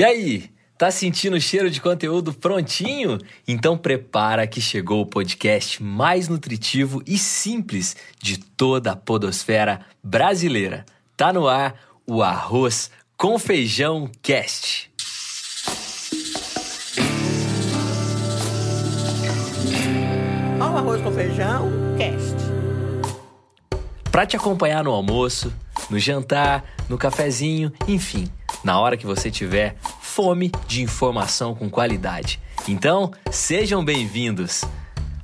E aí, tá sentindo o cheiro de conteúdo prontinho? Então prepara que chegou o podcast mais nutritivo e simples de toda a podosfera brasileira. Tá no ar o Arroz com Feijão Cast. Ó, o Arroz com Feijão Cast. Para te acompanhar no almoço, no jantar, no cafezinho, enfim, na hora que você tiver fome de informação com qualidade. Então, sejam bem-vindos!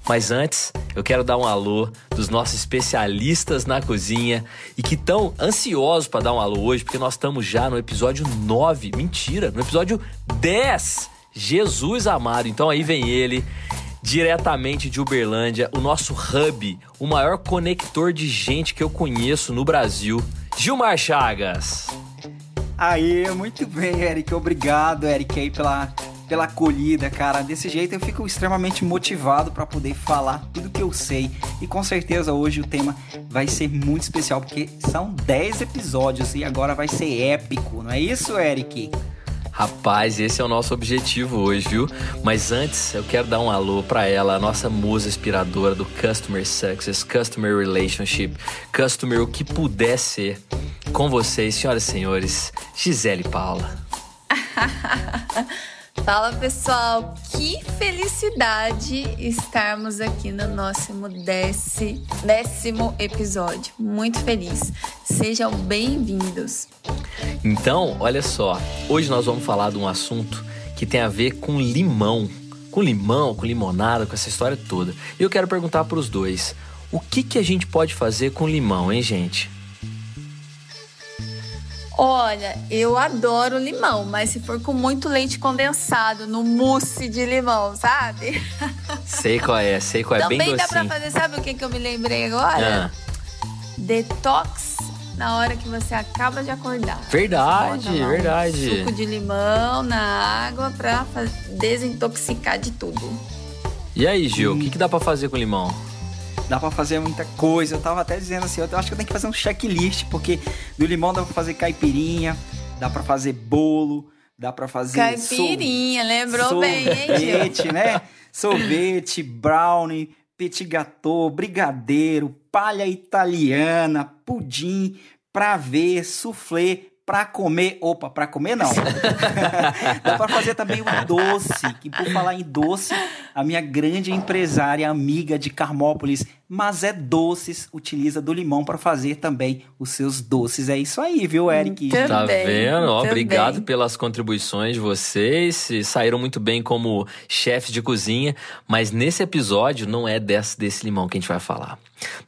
Mas antes, eu quero dar um alô dos nossos especialistas na cozinha e que estão ansiosos para dar um alô hoje, porque nós estamos já no episódio 9. Mentira, no episódio 10. Jesus amado. Então aí vem ele, diretamente de Uberlândia, o nosso hub, o maior conector de gente que eu conheço no Brasil, Gilmar Chagas. Aí, muito bem, Eric. Obrigado, Eric, aí pela, pela acolhida, cara. Desse jeito eu fico extremamente motivado para poder falar tudo que eu sei. E com certeza hoje o tema vai ser muito especial, porque são 10 episódios e agora vai ser épico, não é isso, Eric? Rapaz, esse é o nosso objetivo hoje, viu? Mas antes, eu quero dar um alô para ela, a nossa musa inspiradora do Customer Success, Customer Relationship, Customer o que puder ser. Com vocês, senhoras e senhores, Gisele Paula. Fala pessoal, que felicidade estarmos aqui no nosso décimo, décimo episódio. Muito feliz. Sejam bem-vindos. Então, olha só, hoje nós vamos falar de um assunto que tem a ver com limão. Com limão, com limonada, com essa história toda. E eu quero perguntar para os dois: o que, que a gente pode fazer com limão, hein, gente? Olha, eu adoro limão, mas se for com muito leite condensado no mousse de limão, sabe? Sei qual é, sei qual é, Também bem dá docinho. pra fazer, sabe o que, que eu me lembrei agora? Ah, Detox na hora que você acaba de acordar. Verdade, um verdade. Suco de limão na água pra desintoxicar de tudo. E aí, Gil, o que, que dá para fazer com limão? Dá pra fazer muita coisa. Eu tava até dizendo assim, eu acho que eu tenho que fazer um checklist, porque do limão dá pra fazer caipirinha, dá pra fazer bolo, dá pra fazer Caipirinha, lembrou bem, hein, sorvete, né? Sorvete, brownie, petit gâteau, brigadeiro, palha italiana, pudim, pra ver, soufflé, pra comer. Opa, pra comer não. Dá pra fazer também o doce, que por falar em doce, a minha grande empresária amiga de Carmópolis, mas é doces, utiliza do limão pra fazer também os seus doces. É isso aí, viu, Eric? Tá Também, vendo? Ó, obrigado pelas contribuições de vocês. Se Saíram muito bem como chefes de cozinha, mas nesse episódio não é desse, desse limão que a gente vai falar.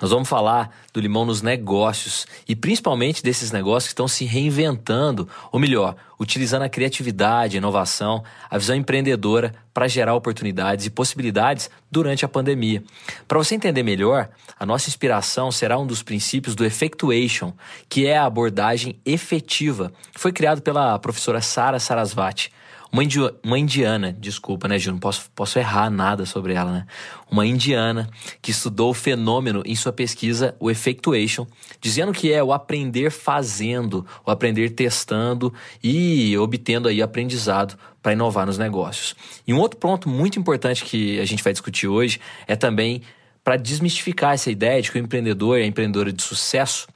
Nós vamos falar do limão nos negócios e principalmente desses negócios que estão se reinventando, ou melhor, utilizando a criatividade, a inovação, a visão empreendedora para gerar oportunidades e possibilidades durante a pandemia. Para você entender melhor, a nossa inspiração será um dos princípios do Effectuation, que é a abordagem efetiva, que foi criado pela professora Sara Sarasvati. Uma, uma indiana, desculpa, né, Gil? Não posso, posso errar nada sobre ela, né? Uma indiana que estudou o fenômeno em sua pesquisa, o Effectuation, dizendo que é o aprender fazendo, o aprender testando e obtendo aí aprendizado para inovar nos negócios. E um outro ponto muito importante que a gente vai discutir hoje é também para desmistificar essa ideia de que o empreendedor e a empreendedora de sucesso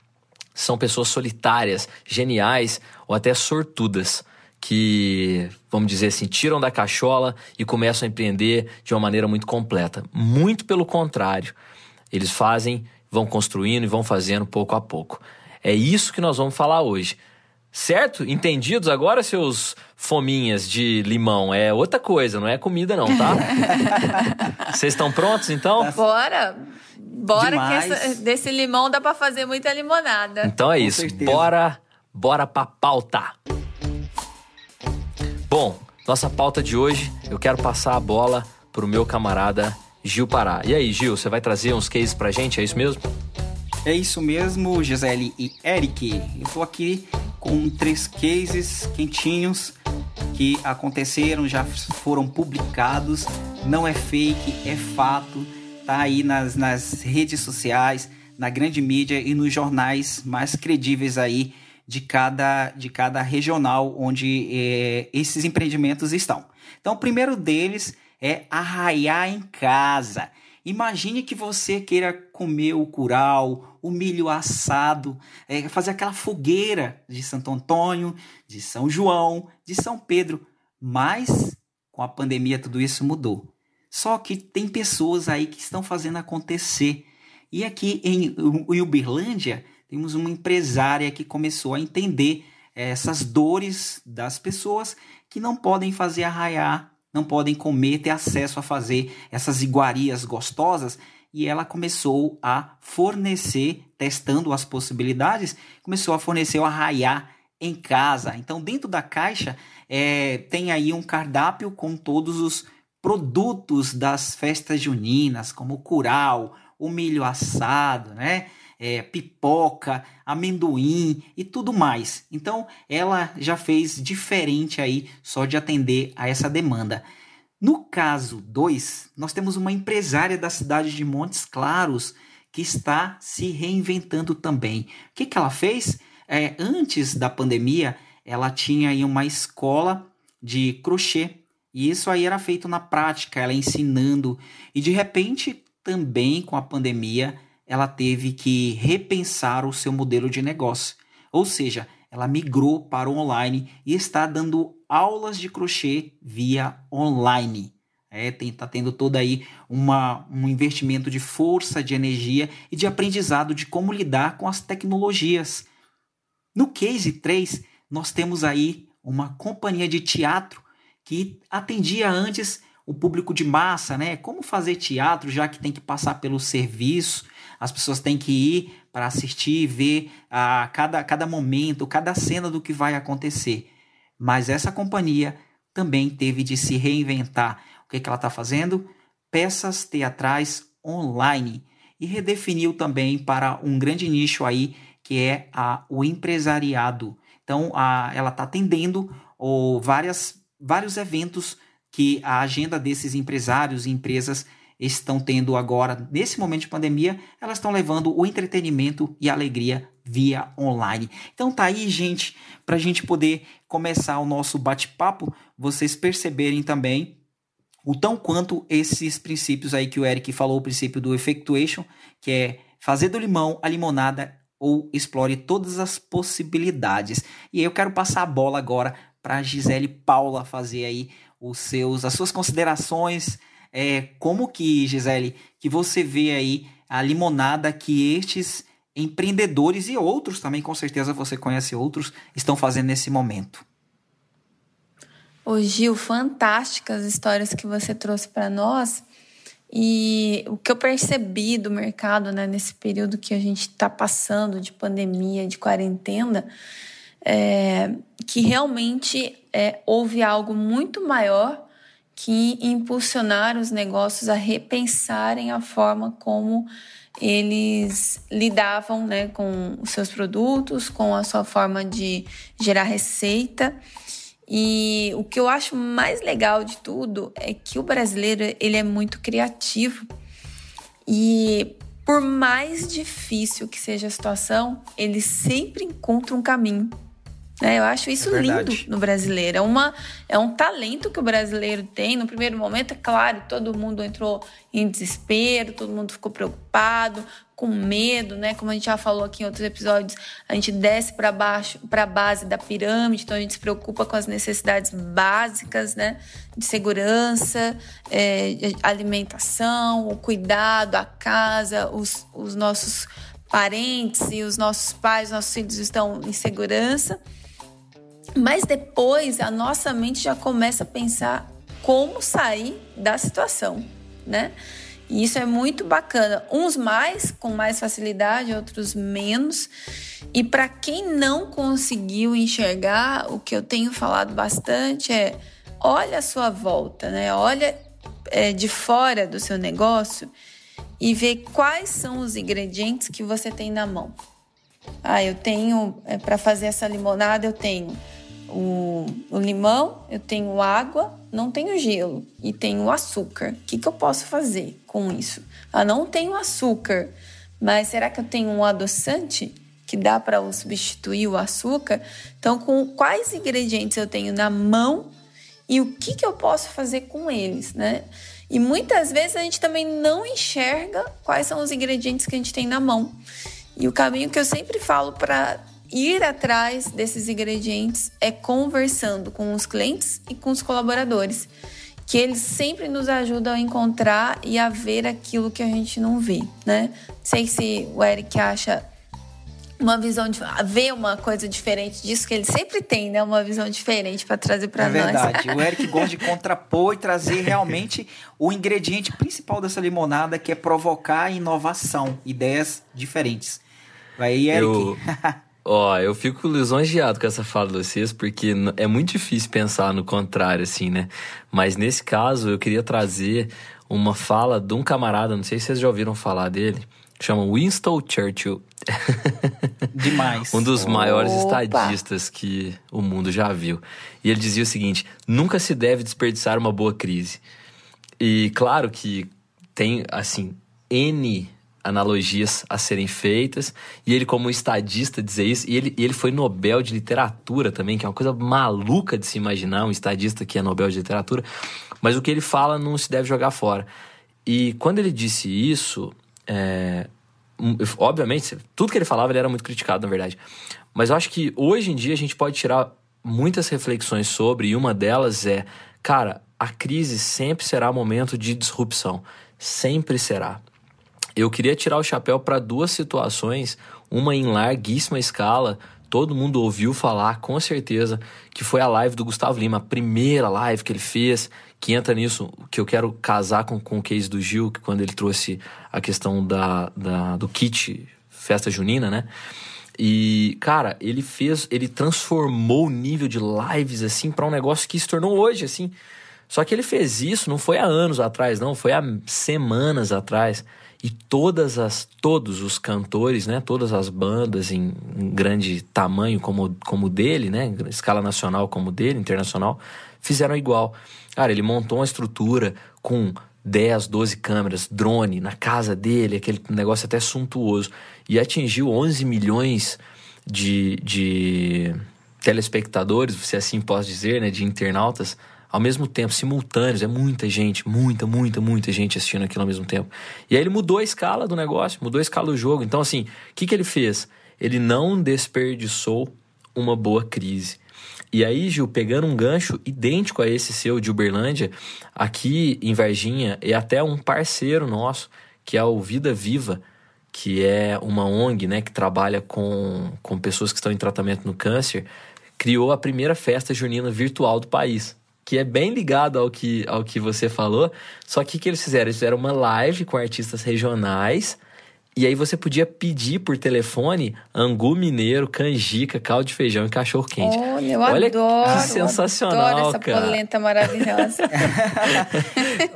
são pessoas solitárias, geniais ou até sortudas que, vamos dizer assim, tiram da cachola e começam a empreender de uma maneira muito completa. Muito pelo contrário, eles fazem, vão construindo e vão fazendo pouco a pouco. É isso que nós vamos falar hoje. Certo? Entendidos agora, seus fominhas de limão? É outra coisa, não é comida não, tá? Vocês estão prontos então? Bora! Bora Demais. que essa- desse limão dá pra fazer muita limonada. Então é Com isso, certeza. bora, bora pra pauta. Bom, nossa pauta de hoje, eu quero passar a bola pro meu camarada Gil Pará. E aí, Gil, você vai trazer uns cases pra gente, é isso mesmo? É isso mesmo, Gisele e Eric. Eu tô aqui com três cases quentinhos que aconteceram, já foram publicados. Não é fake, é fato. Tá aí nas, nas redes sociais, na grande mídia e nos jornais mais credíveis aí de cada, de cada regional onde é, esses empreendimentos estão. Então, o primeiro deles é arraiar em casa. Imagine que você queira comer o curau, o milho assado, é, fazer aquela fogueira de Santo Antônio, de São João, de São Pedro. Mas com a pandemia tudo isso mudou. Só que tem pessoas aí que estão fazendo acontecer. E aqui em, Uberlândia temos uma empresária que começou a entender essas dores das pessoas que não podem fazer arraiar não podem comer, ter acesso a fazer essas iguarias gostosas. E ela começou a fornecer, testando as possibilidades, começou a fornecer o arraiá em casa. Então, dentro da caixa, é, tem aí um cardápio com todos os produtos das festas juninas, como o curau, o milho assado, né? É, pipoca, amendoim e tudo mais. Então ela já fez diferente aí só de atender a essa demanda. No caso 2, nós temos uma empresária da cidade de Montes Claros que está se reinventando também. O que, que ela fez? É, antes da pandemia, ela tinha aí uma escola de crochê. E isso aí era feito na prática, ela ensinando. E de repente, também com a pandemia, ela teve que repensar o seu modelo de negócio. Ou seja, ela migrou para o online e está dando aulas de crochê via online. É, está tendo todo aí uma, um investimento de força, de energia e de aprendizado de como lidar com as tecnologias. No case 3, nós temos aí uma companhia de teatro que atendia antes o público de massa, né? Como fazer teatro, já que tem que passar pelo serviço, as pessoas têm que ir para assistir, ver a cada, cada momento, cada cena do que vai acontecer. Mas essa companhia também teve de se reinventar. O que, que ela está fazendo? Peças teatrais online. E redefiniu também para um grande nicho aí, que é a, o empresariado. Então, a, ela está atendendo ou, várias, vários eventos que a agenda desses empresários e empresas estão tendo agora, nesse momento de pandemia, elas estão levando o entretenimento e a alegria via online. Então tá aí, gente, para a gente poder começar o nosso bate-papo, vocês perceberem também o tão quanto esses princípios aí que o Eric falou, o princípio do effectuation, que é fazer do limão a limonada ou explore todas as possibilidades. E aí eu quero passar a bola agora para a Gisele Paula fazer aí os seus, as suas considerações. É, como que, Gisele, que você vê aí a limonada que estes empreendedores e outros também, com certeza você conhece outros, estão fazendo nesse momento? Ô Gil, fantásticas histórias que você trouxe para nós. E o que eu percebi do mercado né, nesse período que a gente está passando de pandemia, de quarentena, é que realmente é, houve algo muito maior que impulsionar os negócios a repensarem a forma como eles lidavam né, com os seus produtos, com a sua forma de gerar receita. E o que eu acho mais legal de tudo é que o brasileiro ele é muito criativo e por mais difícil que seja a situação, ele sempre encontra um caminho né? Eu acho isso é lindo no brasileiro. É, uma, é um talento que o brasileiro tem. No primeiro momento, é claro, todo mundo entrou em desespero, todo mundo ficou preocupado, com medo, né? Como a gente já falou aqui em outros episódios, a gente desce para baixo, para a base da pirâmide, então a gente se preocupa com as necessidades básicas, né? De segurança, é, alimentação, o cuidado, a casa, os, os nossos parentes e os nossos pais, nossos filhos estão em segurança. Mas depois a nossa mente já começa a pensar como sair da situação, né? E isso é muito bacana. Uns mais, com mais facilidade, outros menos. E para quem não conseguiu enxergar, o que eu tenho falado bastante é: olha a sua volta, né? Olha é, de fora do seu negócio e vê quais são os ingredientes que você tem na mão. Ah, eu tenho é, para fazer essa limonada, eu tenho o, o, limão, eu tenho água, não tenho gelo e tenho açúcar. O que, que eu posso fazer com isso? Ah, não tenho açúcar, mas será que eu tenho um adoçante? Que dá para substituir o açúcar. Então, com quais ingredientes eu tenho na mão e o que, que eu posso fazer com eles, né? E muitas vezes a gente também não enxerga quais são os ingredientes que a gente tem na mão. E o caminho que eu sempre falo para ir atrás desses ingredientes é conversando com os clientes e com os colaboradores, que eles sempre nos ajudam a encontrar e a ver aquilo que a gente não vê, né? Não sei se o Eric acha uma visão de ver uma coisa diferente disso que ele sempre tem, né? Uma visão diferente para trazer para é nós. É verdade. o Eric gosta de contrapor e trazer realmente o ingrediente principal dessa limonada, que é provocar inovação, ideias diferentes. Vai aí, Eric. Eu... Ó, eu fico lisonjeado com essa fala de vocês, porque é muito difícil pensar no contrário, assim, né? Mas nesse caso, eu queria trazer uma fala de um camarada, não sei se vocês já ouviram falar dele, chama Winston Churchill. Demais. um dos maiores Opa. estadistas que o mundo já viu. E ele dizia o seguinte: nunca se deve desperdiçar uma boa crise. E claro que tem, assim, N analogias a serem feitas, e ele, como estadista, dizer isso, e ele, ele foi Nobel de Literatura também, que é uma coisa maluca de se imaginar, um estadista que é Nobel de Literatura, mas o que ele fala não se deve jogar fora. E quando ele disse isso, é, obviamente, tudo que ele falava ele era muito criticado, na verdade. Mas eu acho que hoje em dia a gente pode tirar muitas reflexões sobre, e uma delas é, cara, a crise sempre será momento de disrupção. Sempre será. Eu queria tirar o chapéu para duas situações, uma em larguíssima escala, todo mundo ouviu falar com certeza, que foi a live do Gustavo Lima, a primeira live que ele fez, que entra nisso, que eu quero casar com, com o case do Gil, que quando ele trouxe a questão da, da do kit festa junina, né? E, cara, ele fez, ele transformou o nível de lives, assim, para um negócio que se tornou hoje, assim. Só que ele fez isso, não foi há anos atrás, não, foi há semanas atrás. E todas as, todos os cantores, né, todas as bandas em, em grande tamanho como como dele, né, escala nacional como dele, internacional, fizeram igual. Cara, ele montou uma estrutura com 10, 12 câmeras, drone na casa dele, aquele negócio até suntuoso. E atingiu 11 milhões de, de telespectadores, se assim posso dizer, né, de internautas, ao mesmo tempo, simultâneos. É muita gente, muita, muita, muita gente assistindo aquilo ao mesmo tempo. E aí ele mudou a escala do negócio, mudou a escala do jogo. Então, assim, o que, que ele fez? Ele não desperdiçou uma boa crise. E aí, Gil, pegando um gancho idêntico a esse seu de Uberlândia, aqui em Varginha, é até um parceiro nosso, que é o Vida Viva, que é uma ONG né, que trabalha com, com pessoas que estão em tratamento no câncer, criou a primeira festa junina virtual do país que é bem ligado ao que, ao que você falou. Só que o que eles fizeram? Eles fizeram uma live com artistas regionais. E aí você podia pedir por telefone angu mineiro, canjica, caldo de feijão e cachorro quente. Olha, eu Olha adoro. Que sensacional, adoro essa cara. polenta maravilhosa.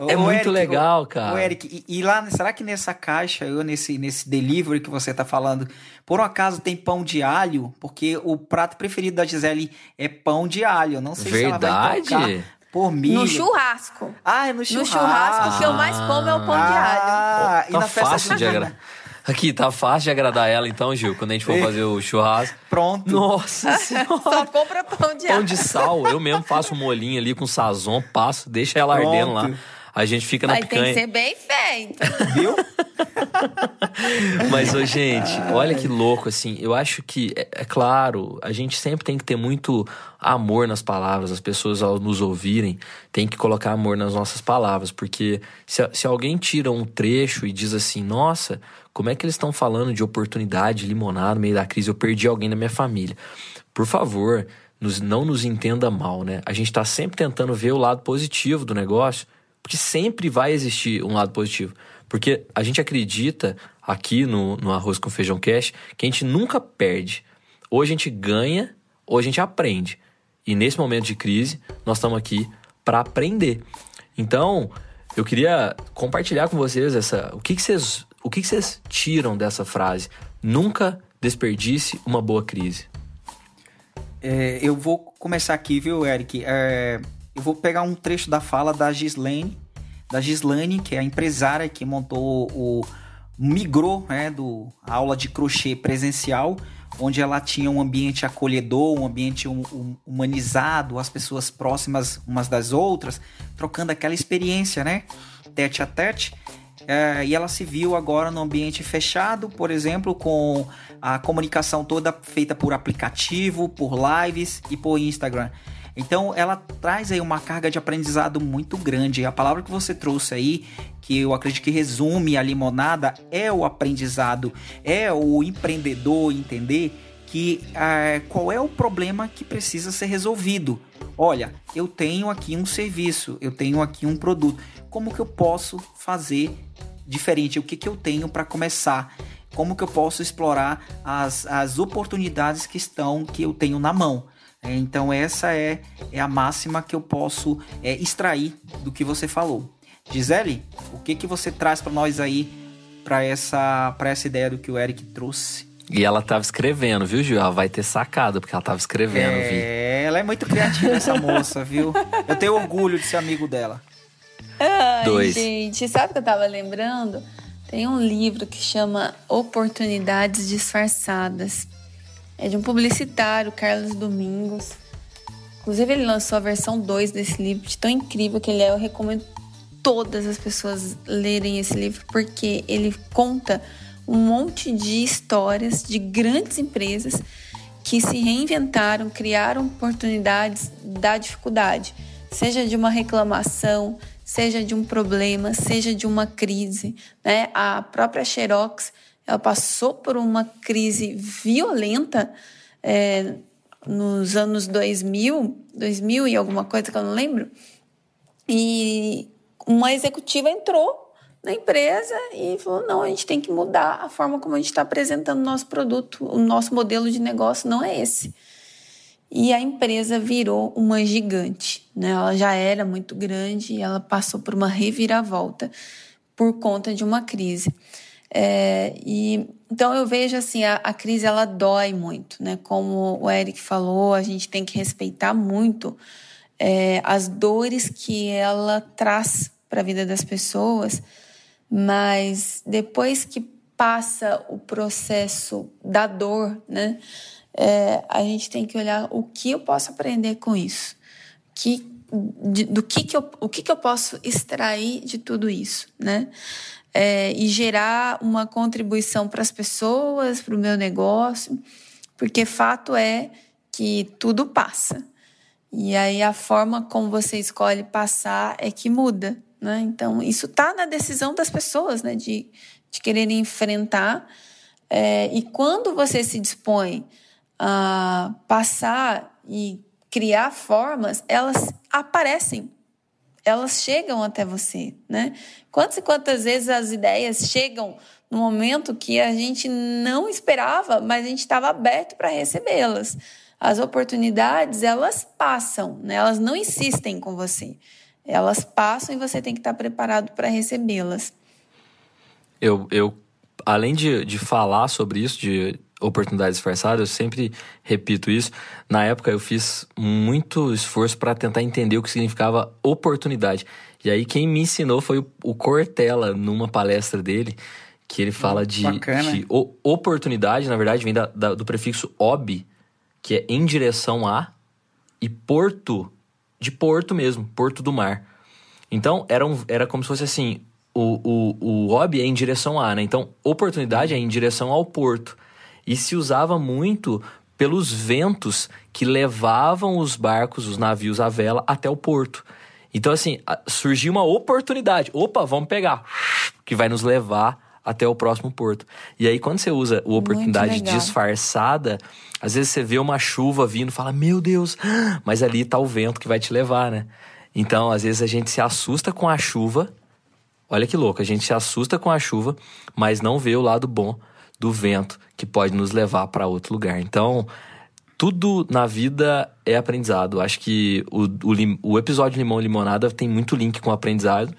é Ô, muito Eric, legal, ô, cara. Ô, Eric, e, e, lá, será que nessa caixa, ou nesse, nesse delivery que você tá falando, por um acaso tem pão de alho? Porque o prato preferido da Gisele é pão de alho. Eu não sei Verdade? se ela vai trocar por milho. No churrasco. Ah, é no churrasco. No churrasco, o que eu mais como é o pão ah, de alho. Ah, tá e na festa fácil de agradar. Aqui, tá fácil de agradar ela então, Gil, quando a gente for fazer o churrasco. Pronto. Nossa senhora. Só compra pão de Pão alho. de sal, eu mesmo faço um molinho ali com sazon, passo, deixa ela Pronto. ardendo lá. A gente fica na Mas tem picanha. que ser bem feito. Viu? Mas, ô, gente, olha que louco, assim. Eu acho que, é, é, claro, a gente sempre tem que ter muito amor nas palavras. As pessoas, ao nos ouvirem, têm que colocar amor nas nossas palavras. Porque se, se alguém tira um trecho e diz assim, nossa, como é que eles estão falando de oportunidade, limonada no meio da crise? Eu perdi alguém na minha família. Por favor, nos, não nos entenda mal, né? A gente está sempre tentando ver o lado positivo do negócio, porque sempre vai existir um lado positivo. Porque a gente acredita aqui no, no Arroz com Feijão Cash que a gente nunca perde. Ou a gente ganha, ou a gente aprende. E nesse momento de crise, nós estamos aqui para aprender. Então, eu queria compartilhar com vocês essa, o que, vocês, o que, que vocês tiram dessa frase? Nunca desperdice uma boa crise. É, eu vou começar aqui, viu, Eric? É, eu vou pegar um trecho da fala da Gislaine, da Gislaine, que é a empresária que montou o migrou né, do a aula de crochê presencial onde ela tinha um ambiente acolhedor, um ambiente humanizado, as pessoas próximas umas das outras, trocando aquela experiência, né? Tete a tete. É, e ela se viu agora no ambiente fechado, por exemplo, com a comunicação toda feita por aplicativo, por lives e por Instagram. Então ela traz aí uma carga de aprendizado muito grande. A palavra que você trouxe aí, que eu acredito que resume a limonada, é o aprendizado, é o empreendedor entender que é, qual é o problema que precisa ser resolvido. Olha, eu tenho aqui um serviço, eu tenho aqui um produto. Como que eu posso fazer diferente? O que, que eu tenho para começar? Como que eu posso explorar as, as oportunidades que estão que eu tenho na mão? É, então essa é, é a máxima que eu posso é, extrair do que você falou. Gisele, o que que você traz para nós aí para essa para essa ideia do que o Eric trouxe? E ela tava escrevendo, viu, Gil? Ela vai ter sacado, porque ela tava escrevendo, é, vi. ela é muito criativa, essa moça, viu? Eu tenho orgulho de ser amigo dela. Ai, Dois. gente, sabe o que eu tava lembrando? Tem um livro que chama Oportunidades Disfarçadas. É de um publicitário, Carlos Domingos. Inclusive, ele lançou a versão 2 desse livro, de tão incrível que ele é. Eu recomendo todas as pessoas lerem esse livro, porque ele conta um monte de histórias de grandes empresas que se reinventaram, criaram oportunidades da dificuldade, seja de uma reclamação, seja de um problema, seja de uma crise. Né? A própria Xerox ela passou por uma crise violenta é, nos anos 2000, 2000 e alguma coisa que eu não lembro, e uma executiva entrou na empresa e falou: não, a gente tem que mudar a forma como a gente está apresentando o nosso produto, o nosso modelo de negócio não é esse. E a empresa virou uma gigante, né? Ela já era muito grande e ela passou por uma reviravolta por conta de uma crise. É, e então eu vejo assim a, a, crise ela dói muito, né? Como o Eric falou, a gente tem que respeitar muito é, as dores que ela traz para a vida das pessoas, mas depois que passa o processo da dor, né? É, a gente tem que olhar o que eu posso aprender com isso, que de, do que, que eu, o que, que eu posso extrair de tudo isso, né? é, e gerar uma contribuição para as pessoas, para o meu negócio, porque fato é que tudo passa. E aí a forma como você escolhe passar é que muda, né? Então isso está na decisão das pessoas, né? De, de querer enfrentar. É, e quando você se dispõe a passar e criar formas, elas aparecem elas chegam até você, né? Quantas e quantas vezes as ideias chegam no momento que a gente não esperava, mas a gente estava aberto para recebê-las. As oportunidades, elas passam, né? Elas não insistem com você. Elas passam e você tem que estar preparado para recebê-las. Eu, eu, além de, de falar sobre isso, de oportunidade disfarçada, eu sempre repito isso. Na época eu fiz muito esforço para tentar entender o que significava oportunidade. E aí quem me ensinou foi o, o Cortella numa palestra dele, que ele fala de, de o, oportunidade, na verdade, vem da, da, do prefixo ob, que é em direção a, e porto, de porto mesmo, porto do mar. Então era, um, era como se fosse assim: o, o, o ob é em direção a, né? Então oportunidade é em direção ao porto e se usava muito pelos ventos que levavam os barcos, os navios à vela até o porto. Então, assim, surgiu uma oportunidade. Opa, vamos pegar, que vai nos levar até o próximo porto. E aí, quando você usa a oportunidade disfarçada, às vezes você vê uma chuva vindo e fala, meu Deus, mas ali tá o vento que vai te levar, né? Então, às vezes a gente se assusta com a chuva. Olha que louco, a gente se assusta com a chuva, mas não vê o lado bom do vento que pode nos levar para outro lugar. Então, tudo na vida é aprendizado. Acho que o, o, o episódio Limão Limonada tem muito link com o aprendizado.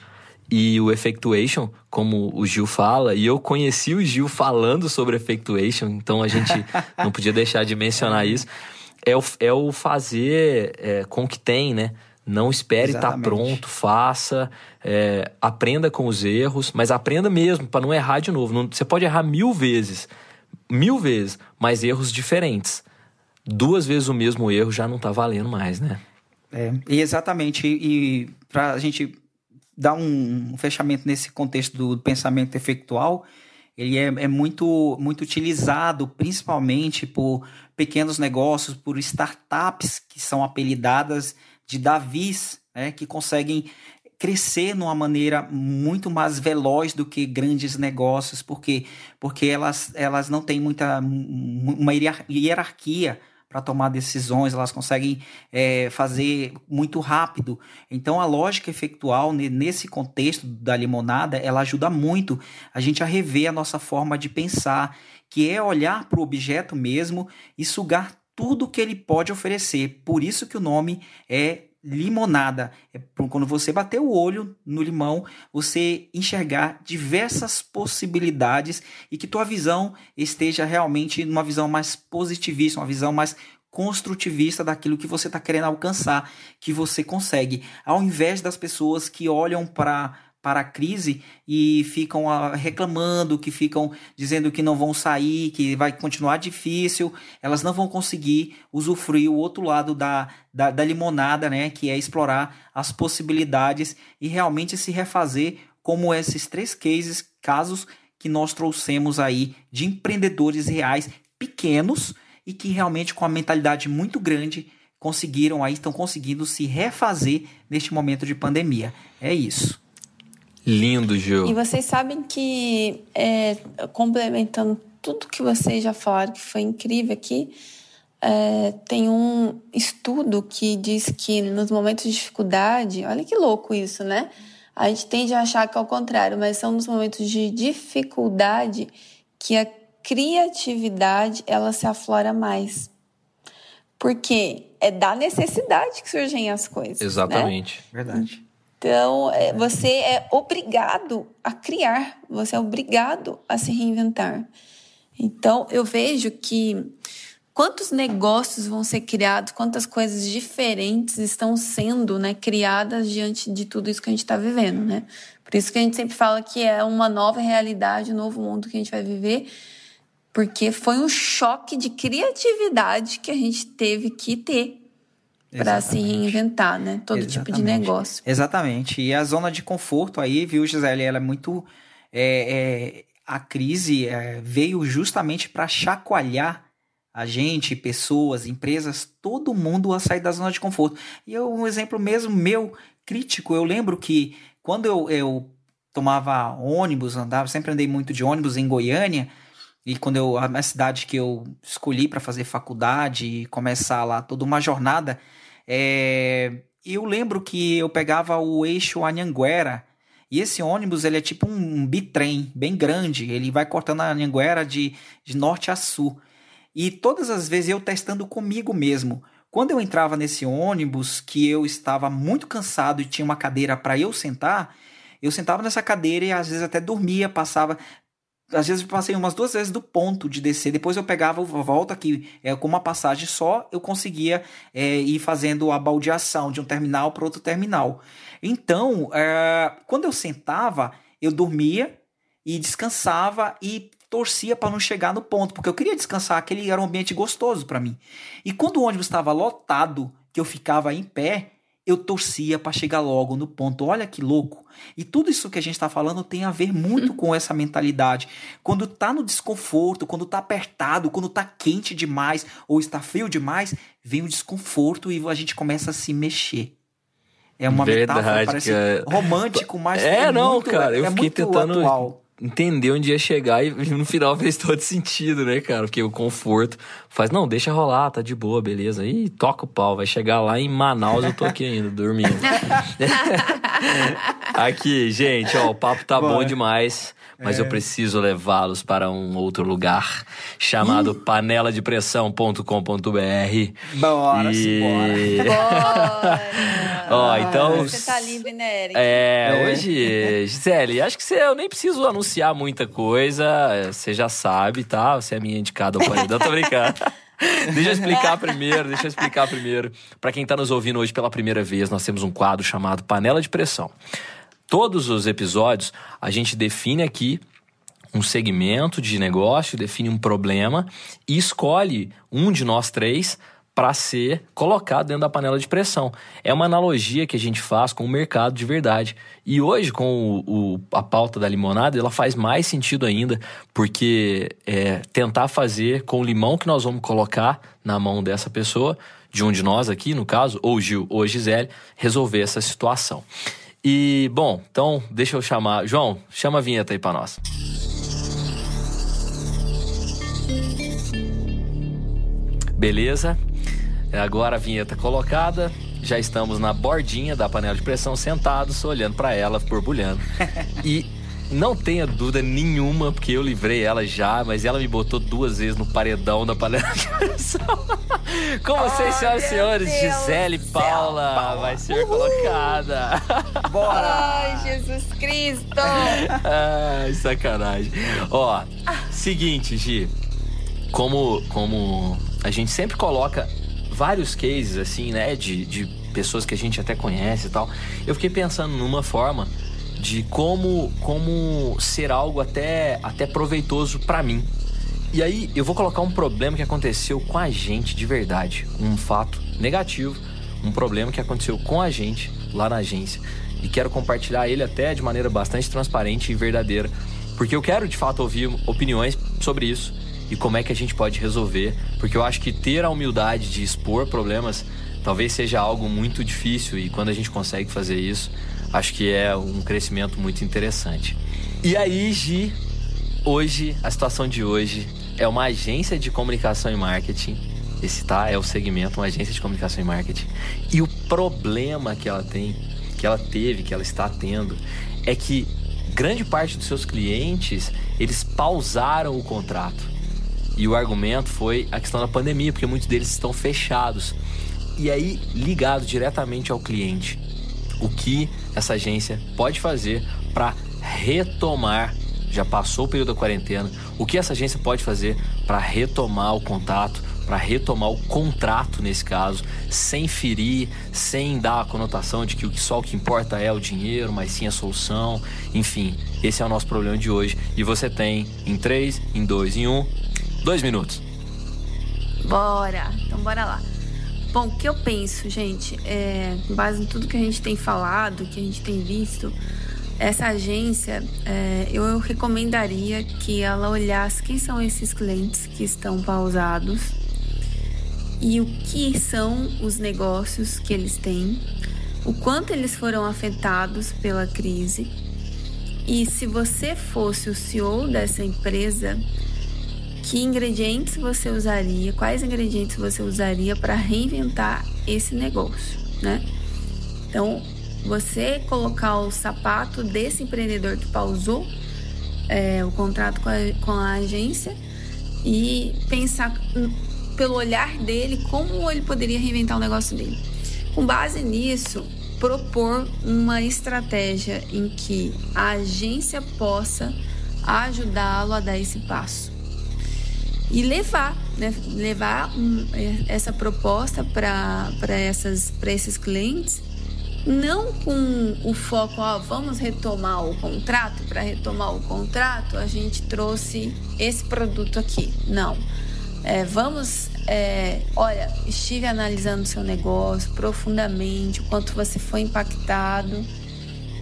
E o Effectuation, como o Gil fala, e eu conheci o Gil falando sobre Effectuation, então a gente não podia deixar de mencionar isso. É o, é o fazer é, com o que tem, né? Não espere estar tá pronto, faça, é, aprenda com os erros, mas aprenda mesmo para não errar de novo. Não, você pode errar mil vezes, mil vezes, mas erros diferentes. Duas vezes o mesmo erro já não tá valendo mais, né? É, e exatamente. E, e para a gente dar um, fechamento nesse contexto do pensamento efeitual, ele é, é, muito, muito utilizado principalmente por pequenos negócios, por startups que são apelidadas de Davis, né, que conseguem crescer numa maneira muito mais veloz do que grandes negócios, porque porque elas, elas não têm muita uma hierarquia para tomar decisões, elas conseguem é, fazer muito rápido. Então, a lógica efeitual, nesse contexto da limonada, ela ajuda muito a gente a rever a nossa forma de pensar, que é olhar para o objeto mesmo e sugar tudo que ele pode oferecer. Por isso que o nome é limonada. É quando você bater o olho no limão, você enxergar diversas possibilidades e que tua visão esteja realmente numa visão mais positivista, uma visão mais construtivista daquilo que você está querendo alcançar, que você consegue, ao invés das pessoas que olham para para a crise e ficam ah, reclamando, que ficam dizendo que não vão sair, que vai continuar difícil, elas não vão conseguir usufruir o outro lado da, da, da limonada, né? Que é explorar as possibilidades e realmente se refazer como esses três cases, casos que nós trouxemos aí de empreendedores reais pequenos e que realmente com a mentalidade muito grande conseguiram aí estão conseguindo se refazer neste momento de pandemia. É isso. Lindo, Gil. E vocês sabem que, é, complementando tudo que vocês já falaram, que foi incrível aqui, é, tem um estudo que diz que nos momentos de dificuldade, olha que louco isso, né? A gente tende a achar que é o contrário, mas são nos momentos de dificuldade que a criatividade ela se aflora mais. Porque é da necessidade que surgem as coisas. Né? Exatamente. Né? Verdade. Então, é, você é obrigado a criar, você é obrigado a se reinventar. Então, eu vejo que quantos negócios vão ser criados, quantas coisas diferentes estão sendo né, criadas diante de tudo isso que a gente está vivendo, né? Por isso que a gente sempre fala que é uma nova realidade, um novo mundo que a gente vai viver, porque foi um choque de criatividade que a gente teve que ter para se reinventar, né? Todo Exatamente. tipo de negócio. Exatamente. E a zona de conforto aí, viu, Gisele, ela é muito. É, é, a crise é, veio justamente para chacoalhar a gente, pessoas, empresas, todo mundo a sair da zona de conforto. E eu, um exemplo mesmo meu crítico, eu lembro que quando eu, eu tomava ônibus, andava, sempre andei muito de ônibus em Goiânia, e quando eu, a cidade que eu escolhi para fazer faculdade e começar lá toda uma jornada, é, eu lembro que eu pegava o eixo Anhanguera, e esse ônibus ele é tipo um bitrem bem grande, ele vai cortando a Anhanguera de, de norte a sul. E todas as vezes eu testando comigo mesmo. Quando eu entrava nesse ônibus, que eu estava muito cansado e tinha uma cadeira para eu sentar, eu sentava nessa cadeira e às vezes até dormia, passava às vezes eu passei umas duas vezes do ponto de descer, depois eu pegava a volta que é, com uma passagem só, eu conseguia é, ir fazendo a baldeação de um terminal para outro terminal. Então, é, quando eu sentava, eu dormia e descansava e torcia para não chegar no ponto, porque eu queria descansar, aquele era um ambiente gostoso para mim. E quando o ônibus estava lotado, que eu ficava em pé, eu torcia para chegar logo no ponto. Olha que louco. E tudo isso que a gente está falando tem a ver muito com essa mentalidade. Quando tá no desconforto, quando tá apertado, quando tá quente demais ou está frio demais, vem o desconforto e a gente começa a se mexer. É uma Verdade, metáfora, parece cara. romântico, mas é, é não, muito, cara, eu é fiquei tentando atual entender onde ia chegar e no final fez todo sentido, né, cara? Porque o conforto faz, não, deixa rolar, tá de boa, beleza. E toca o pau, vai chegar lá em Manaus, eu tô aqui ainda, dormindo. aqui, gente, ó, o papo tá bom demais. Mas é. eu preciso levá-los para um outro lugar chamado Ih. paneladepressão.com.br. Bora, e... bora. Ó, então. Você tá livre, né, Eric? É, é, hoje, Gisele, acho que você, eu nem preciso anunciar muita coisa. Você já sabe, tá? Você é minha indicada ao paredão, tô brincando. deixa eu explicar primeiro, deixa eu explicar primeiro. Para quem tá nos ouvindo hoje pela primeira vez, nós temos um quadro chamado Panela de Pressão. Todos os episódios a gente define aqui um segmento de negócio, define um problema e escolhe um de nós três para ser colocado dentro da panela de pressão. É uma analogia que a gente faz com o mercado de verdade. E hoje, com o, o, a pauta da limonada, ela faz mais sentido ainda, porque é, tentar fazer com o limão que nós vamos colocar na mão dessa pessoa, de um de nós aqui, no caso, ou Gil ou Gisele, resolver essa situação. E, bom, então deixa eu chamar. João, chama a vinheta aí para nós. Beleza? É, agora a vinheta colocada, já estamos na bordinha da panela de pressão, sentados, olhando para ela, borbulhando. e não tenha dúvida nenhuma, porque eu livrei ela já, mas ela me botou duas vezes no paredão da panela de. Com vocês, oh, senhoras e senhores, Deus Gisele Paula, Paula, vai ser Uhul. colocada. Bora! Ai, Jesus Cristo! Ai, sacanagem. Ó, seguinte, Gi, como, como a gente sempre coloca vários cases, assim, né, de, de pessoas que a gente até conhece e tal. Eu fiquei pensando numa forma de como, como ser algo até, até proveitoso para mim. E aí eu vou colocar um problema que aconteceu com a gente de verdade, um fato negativo, um problema que aconteceu com a gente lá na agência. E quero compartilhar ele até de maneira bastante transparente e verdadeira, porque eu quero de fato ouvir opiniões sobre isso e como é que a gente pode resolver, porque eu acho que ter a humildade de expor problemas talvez seja algo muito difícil e quando a gente consegue fazer isso, acho que é um crescimento muito interessante. E aí, Gi, hoje, a situação de hoje é uma agência de comunicação e marketing. Esse tá é o segmento, uma agência de comunicação e marketing. E o problema que ela tem, que ela teve, que ela está tendo, é que grande parte dos seus clientes, eles pausaram o contrato e o argumento foi a questão da pandemia, porque muitos deles estão fechados. E aí, ligado diretamente ao cliente, o que essa agência pode fazer para retomar já passou o período da quarentena, o que essa agência pode fazer para retomar o contato, para retomar o contrato nesse caso, sem ferir, sem dar a conotação de que só o que importa é o dinheiro, mas sim a solução. Enfim, esse é o nosso problema de hoje. E você tem em 3, em 2, em 1, Dois minutos. Bora. Então bora lá. Bom, o que eu penso, gente, é, com base em tudo que a gente tem falado, que a gente tem visto, essa agência, é, eu recomendaria que ela olhasse quem são esses clientes que estão pausados e o que são os negócios que eles têm, o quanto eles foram afetados pela crise. E se você fosse o CEO dessa empresa, que ingredientes você usaria, quais ingredientes você usaria para reinventar esse negócio, né? Então, você colocar o sapato desse empreendedor que pausou é, o contrato com a, com a agência e pensar pelo olhar dele como ele poderia reinventar o negócio dele. Com base nisso, propor uma estratégia em que a agência possa ajudá-lo a dar esse passo e levar, né? levar um, é, essa proposta para esses clientes, não com o foco, ó, vamos retomar o contrato, para retomar o contrato a gente trouxe esse produto aqui. Não. É, vamos, é, olha, estive analisando o seu negócio profundamente, o quanto você foi impactado.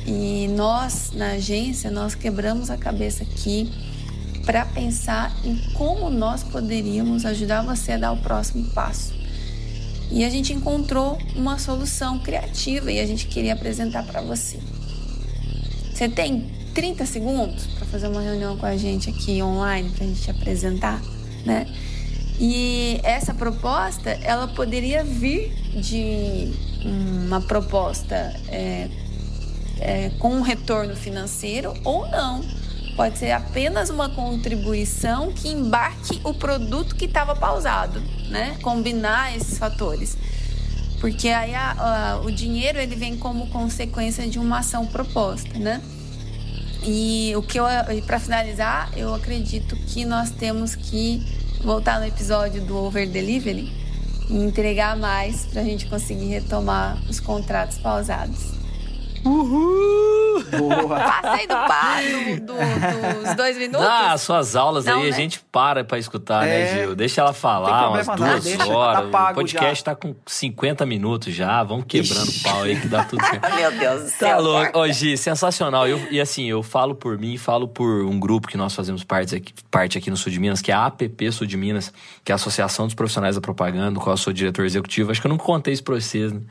E nós, na agência, nós quebramos a cabeça aqui para pensar em como nós poderíamos ajudar você a dar o próximo passo. E a gente encontrou uma solução criativa e a gente queria apresentar para você. Você tem 30 segundos para fazer uma reunião com a gente aqui online para a gente apresentar, né? E essa proposta, ela poderia vir de uma proposta é, é, com um retorno financeiro ou não Pode ser apenas uma contribuição que embarque o produto que estava pausado, né? Combinar esses fatores. Porque aí a, a, o dinheiro ele vem como consequência de uma ação proposta, né? E o que eu para finalizar, eu acredito que nós temos que voltar no episódio do over delivery e entregar mais para a gente conseguir retomar os contratos pausados. Uhul! Boa. Passei do, pa, do, do, dos dois minutos. Ah, suas aulas Não, aí a né? gente para pra escutar, né, É. Gil? Deixa ela falar umas duas deixa, horas. tá o podcast já. tá com 50 minutos já. Vamos quebrando Ixi. o pau aí que dá tudo certo. Meu Deus do Tá céu. louco. Ô, Gi, sensacional. Eu, e assim, eu falo por mim, falo por um grupo que nós fazemos parte aqui, parte aqui no Sul de Minas, que é a APP Sul de Minas, que é a Associação dos Profissionais da Propaganda, do qual eu sou diretor executivo. Acho que eu não contei isso pra vocês, né?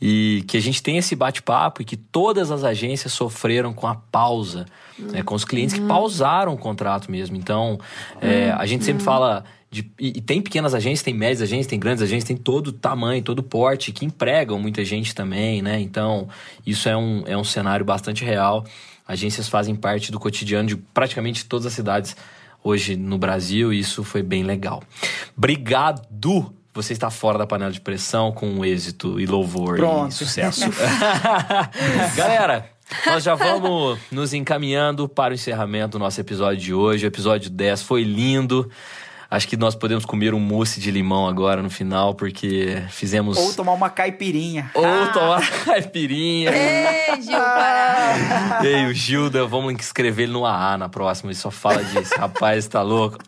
E que a gente tem esse bate-papo e que todas as agências sofreram com a pausa, né? com os clientes que pausaram o contrato mesmo. Então, é, a gente sempre fala. de- e, e tem pequenas agências, tem médias agências, tem grandes agências, tem todo tamanho, todo porte, que empregam muita gente também, né? Então, isso é um, é um cenário bastante real. Agências fazem parte do cotidiano de praticamente todas as cidades hoje no Brasil e isso foi bem legal. Obrigado! Você está fora da panela de pressão com êxito e louvor Pronto. e sucesso. Galera, nós já vamos nos encaminhando para o encerramento do nosso episódio de hoje. O episódio 10 foi lindo. Acho que nós podemos comer um mousse de limão agora no final, porque fizemos. Ou tomar uma caipirinha. Ou tomar caipirinha. Ei, Gil, para. Ei, o Gilda, vamos escrever ele no AA na próxima. Ele só fala disso. Rapaz, tá louco.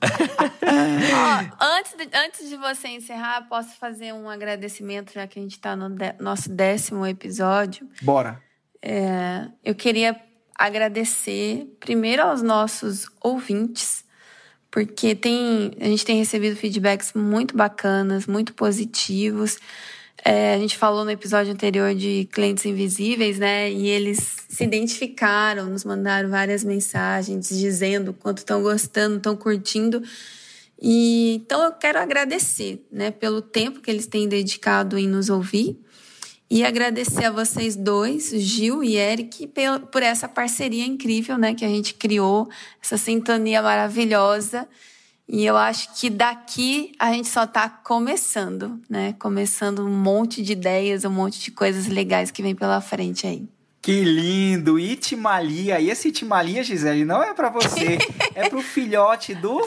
Ó, antes, de, antes de você encerrar, posso fazer um agradecimento, já que a gente está no dé- nosso décimo episódio. Bora. É, eu queria agradecer primeiro aos nossos ouvintes, porque tem, a gente tem recebido feedbacks muito bacanas, muito positivos. É, a gente falou no episódio anterior de clientes invisíveis, né? E eles se identificaram, nos mandaram várias mensagens dizendo o quanto estão gostando, estão curtindo. E então eu quero agradecer, né, pelo tempo que eles têm dedicado em nos ouvir e agradecer a vocês dois, Gil e Eric, por essa parceria incrível, né, que a gente criou, essa sintonia maravilhosa. E eu acho que daqui a gente só está começando, né? Começando um monte de ideias, um monte de coisas legais que vem pela frente aí. Que lindo! Itimalia. E esse Itimalia, Gisele, não é pra você. é pro filhote do...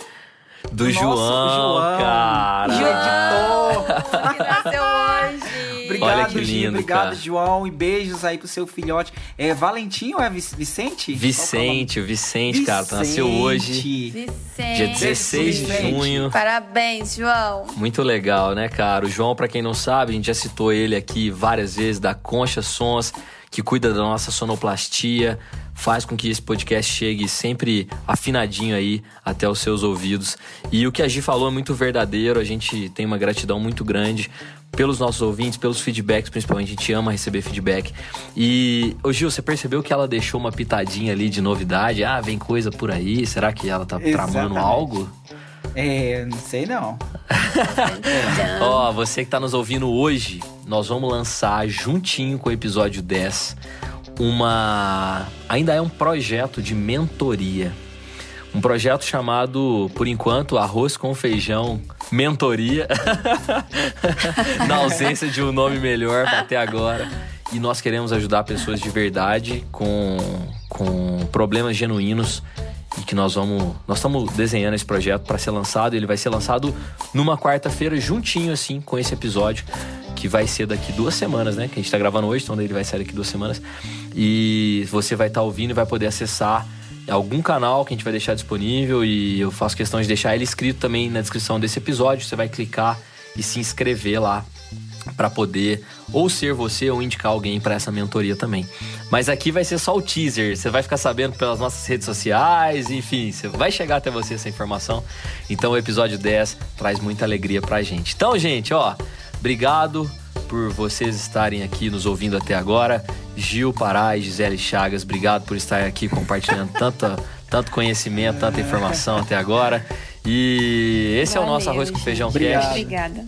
Do nosso João, João. cara. João, editor. que nasceu hoje! Obrigado, Olha que Gi, lindo, Obrigado, cara. João. E beijos aí pro seu filhote. É Valentim ou é Vic- Vicente? Vicente, o Vicente, é cara, nome? nasceu hoje, Vicente. Dia 16 de junho. Parabéns, João. Muito legal, né, cara? O João, pra quem não sabe, a gente já citou ele aqui várias vezes, da Concha Sons, que cuida da nossa sonoplastia, faz com que esse podcast chegue sempre afinadinho aí até os seus ouvidos. E o que a Gi falou é muito verdadeiro, a gente tem uma gratidão muito grande pelos nossos ouvintes, pelos feedbacks, principalmente, a gente ama receber feedback. E, ô Gil, você percebeu que ela deixou uma pitadinha ali de novidade? Ah, vem coisa por aí, será que ela tá tramando Exatamente. algo? É, não sei não. Ó, você que tá nos ouvindo hoje, nós vamos lançar juntinho com o episódio 10 uma. Ainda é um projeto de mentoria. Um projeto chamado, por enquanto, Arroz com Feijão Mentoria. Na ausência de um nome melhor até agora. E nós queremos ajudar pessoas de verdade com, com problemas genuínos e que nós vamos. Nós estamos desenhando esse projeto para ser lançado. Ele vai ser lançado numa quarta-feira, juntinho assim com esse episódio, que vai ser daqui duas semanas, né? Que a gente tá gravando hoje, então ele vai sair daqui duas semanas. E você vai estar ouvindo e vai poder acessar algum canal que a gente vai deixar disponível e eu faço questão de deixar ele escrito também na descrição desse episódio. Você vai clicar e se inscrever lá para poder ou ser você ou indicar alguém para essa mentoria também. Mas aqui vai ser só o teaser, você vai ficar sabendo pelas nossas redes sociais, enfim, vai chegar até você essa informação. Então o episódio 10 traz muita alegria pra gente. Então, gente, ó, obrigado por vocês estarem aqui nos ouvindo até agora. Gil Pará e Gisele Chagas, obrigado por estar aqui compartilhando tanta, tanto conhecimento, tanta informação até agora. E esse é o nosso Valeu, Arroz com. Feijão Obrigado. Cast. Obrigada.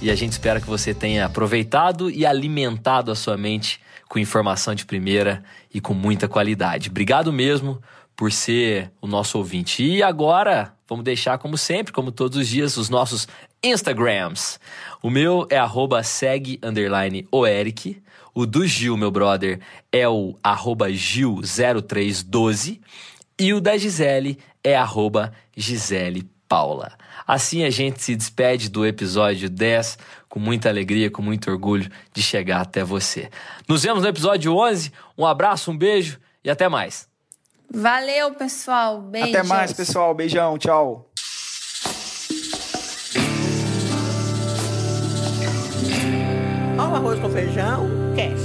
E a gente espera que você tenha aproveitado e alimentado a sua mente com informação de primeira e com muita qualidade. Obrigado mesmo por ser o nosso ouvinte. E agora, vamos deixar como sempre, como todos os dias, os nossos Instagrams. O meu é arroba segue underline o Eric. O do Gil, meu brother, é o arroba Gil0312. E o da Gisele é arroba Gisele Paula. Assim a gente se despede do episódio 10 com muita alegria, com muito orgulho de chegar até você. Nos vemos no episódio 11. Um abraço, um beijo e até mais. Valeu, pessoal. Beijos. Até mais, pessoal. Beijão, tchau. Arroz com feijão, quer?